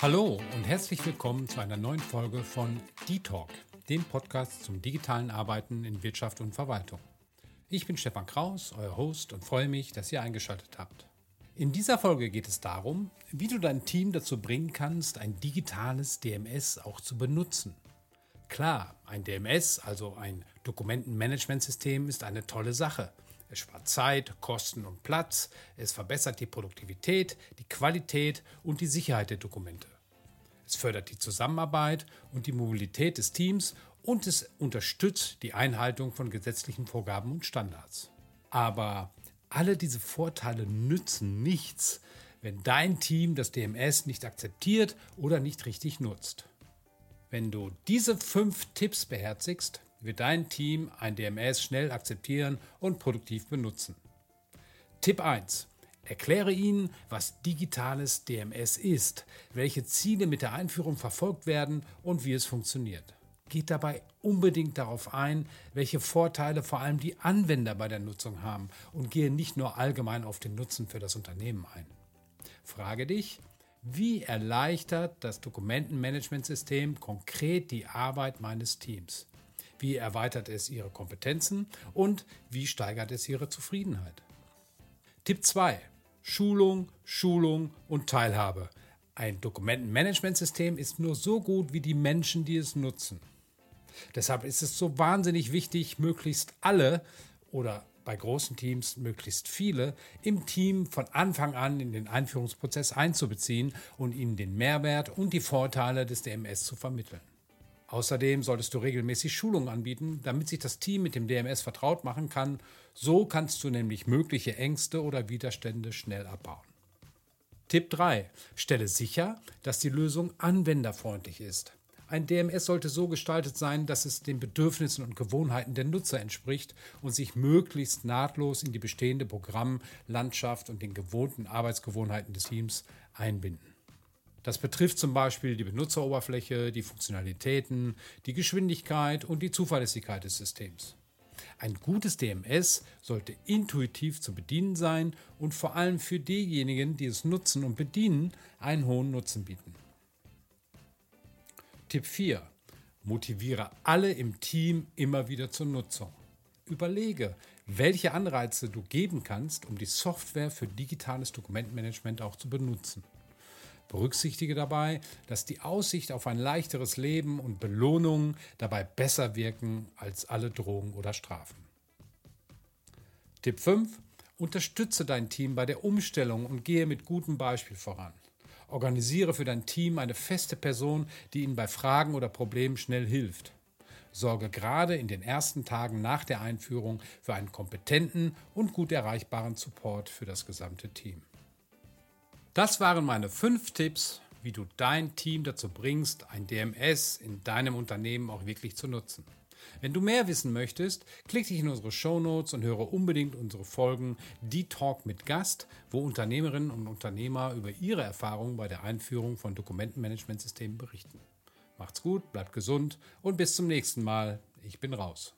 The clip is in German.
Hallo und herzlich willkommen zu einer neuen Folge von D-Talk, dem Podcast zum digitalen Arbeiten in Wirtschaft und Verwaltung. Ich bin Stefan Kraus, euer Host und freue mich, dass ihr eingeschaltet habt. In dieser Folge geht es darum, wie du dein Team dazu bringen kannst, ein digitales DMS auch zu benutzen. Klar, ein DMS, also ein Dokumentenmanagementsystem, ist eine tolle Sache. Es spart Zeit, Kosten und Platz, es verbessert die Produktivität, die Qualität und die Sicherheit der Dokumente. Es fördert die Zusammenarbeit und die Mobilität des Teams und es unterstützt die Einhaltung von gesetzlichen Vorgaben und Standards. Aber alle diese Vorteile nützen nichts, wenn dein Team das DMS nicht akzeptiert oder nicht richtig nutzt. Wenn du diese fünf Tipps beherzigst, wird dein Team ein DMS schnell akzeptieren und produktiv benutzen. Tipp 1. Erkläre ihnen, was digitales DMS ist, welche Ziele mit der Einführung verfolgt werden und wie es funktioniert. Geht dabei unbedingt darauf ein, welche Vorteile vor allem die Anwender bei der Nutzung haben und gehe nicht nur allgemein auf den Nutzen für das Unternehmen ein. Frage dich, wie erleichtert das Dokumentenmanagementsystem konkret die Arbeit meines Teams? Wie erweitert es ihre Kompetenzen und wie steigert es ihre Zufriedenheit? Tipp 2. Schulung, Schulung und Teilhabe. Ein Dokumentenmanagementsystem ist nur so gut wie die Menschen, die es nutzen. Deshalb ist es so wahnsinnig wichtig, möglichst alle oder bei großen Teams möglichst viele im Team von Anfang an in den Einführungsprozess einzubeziehen und ihnen den Mehrwert und die Vorteile des DMS zu vermitteln. Außerdem solltest du regelmäßig Schulungen anbieten, damit sich das Team mit dem DMS vertraut machen kann. So kannst du nämlich mögliche Ängste oder Widerstände schnell abbauen. Tipp 3. Stelle sicher, dass die Lösung anwenderfreundlich ist. Ein DMS sollte so gestaltet sein, dass es den Bedürfnissen und Gewohnheiten der Nutzer entspricht und sich möglichst nahtlos in die bestehende Programmlandschaft und den gewohnten Arbeitsgewohnheiten des Teams einbinden. Das betrifft zum Beispiel die Benutzeroberfläche, die Funktionalitäten, die Geschwindigkeit und die Zuverlässigkeit des Systems. Ein gutes DMS sollte intuitiv zu bedienen sein und vor allem für diejenigen, die es nutzen und bedienen, einen hohen Nutzen bieten. Tipp 4. Motiviere alle im Team immer wieder zur Nutzung. Überlege, welche Anreize du geben kannst, um die Software für digitales Dokumentmanagement auch zu benutzen. Berücksichtige dabei, dass die Aussicht auf ein leichteres Leben und Belohnungen dabei besser wirken als alle Drogen oder Strafen. Tipp 5. Unterstütze dein Team bei der Umstellung und gehe mit gutem Beispiel voran. Organisiere für dein Team eine feste Person, die ihnen bei Fragen oder Problemen schnell hilft. Sorge gerade in den ersten Tagen nach der Einführung für einen kompetenten und gut erreichbaren Support für das gesamte Team. Das waren meine fünf Tipps, wie du dein Team dazu bringst, ein DMS in deinem Unternehmen auch wirklich zu nutzen. Wenn du mehr wissen möchtest, klick dich in unsere Show Notes und höre unbedingt unsere Folgen Die Talk mit Gast, wo Unternehmerinnen und Unternehmer über ihre Erfahrungen bei der Einführung von Dokumentenmanagementsystemen berichten. Macht's gut, bleibt gesund und bis zum nächsten Mal. Ich bin raus.